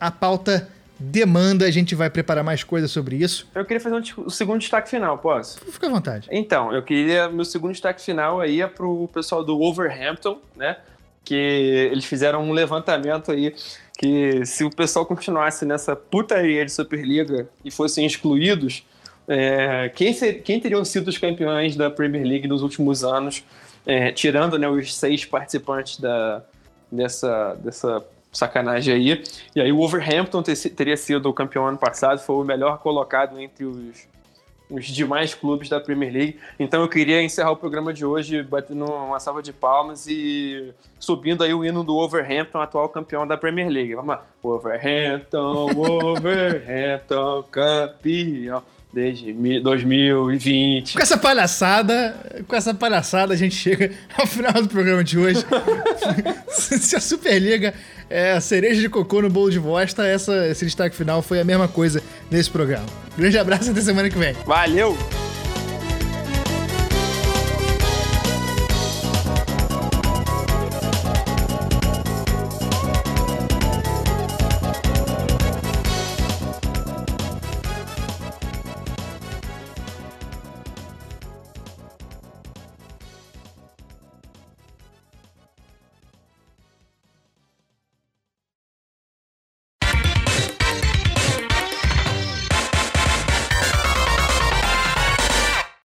a pauta demanda, a gente vai preparar mais coisas sobre isso.
Eu queria fazer um, o segundo destaque final, posso?
Fica à vontade.
Então, eu queria. Meu segundo destaque final aí é pro pessoal do Wolverhampton, né? Que eles fizeram um levantamento aí que se o pessoal continuasse nessa putaria de Superliga e fossem excluídos, é, quem, ser- quem teriam sido os campeões da Premier League nos últimos anos, é, tirando né, os seis participantes da, dessa, dessa sacanagem aí. E aí o Wolverhampton ter- teria sido o campeão ano passado, foi o melhor colocado entre os, os demais clubes da Premier League. Então eu queria encerrar o programa de hoje batendo uma salva de palmas e subindo aí o hino do Wolverhampton, atual campeão da Premier League. Vamos lá. Wolverhampton, Wolverhampton, campeão desde mi- 2020.
Com essa palhaçada, com essa palhaçada a gente chega ao final do programa de hoje. Se a Superliga é a cereja de cocô no bolo de bosta, essa, esse destaque final foi a mesma coisa nesse programa. Grande abraço e até semana que vem.
Valeu!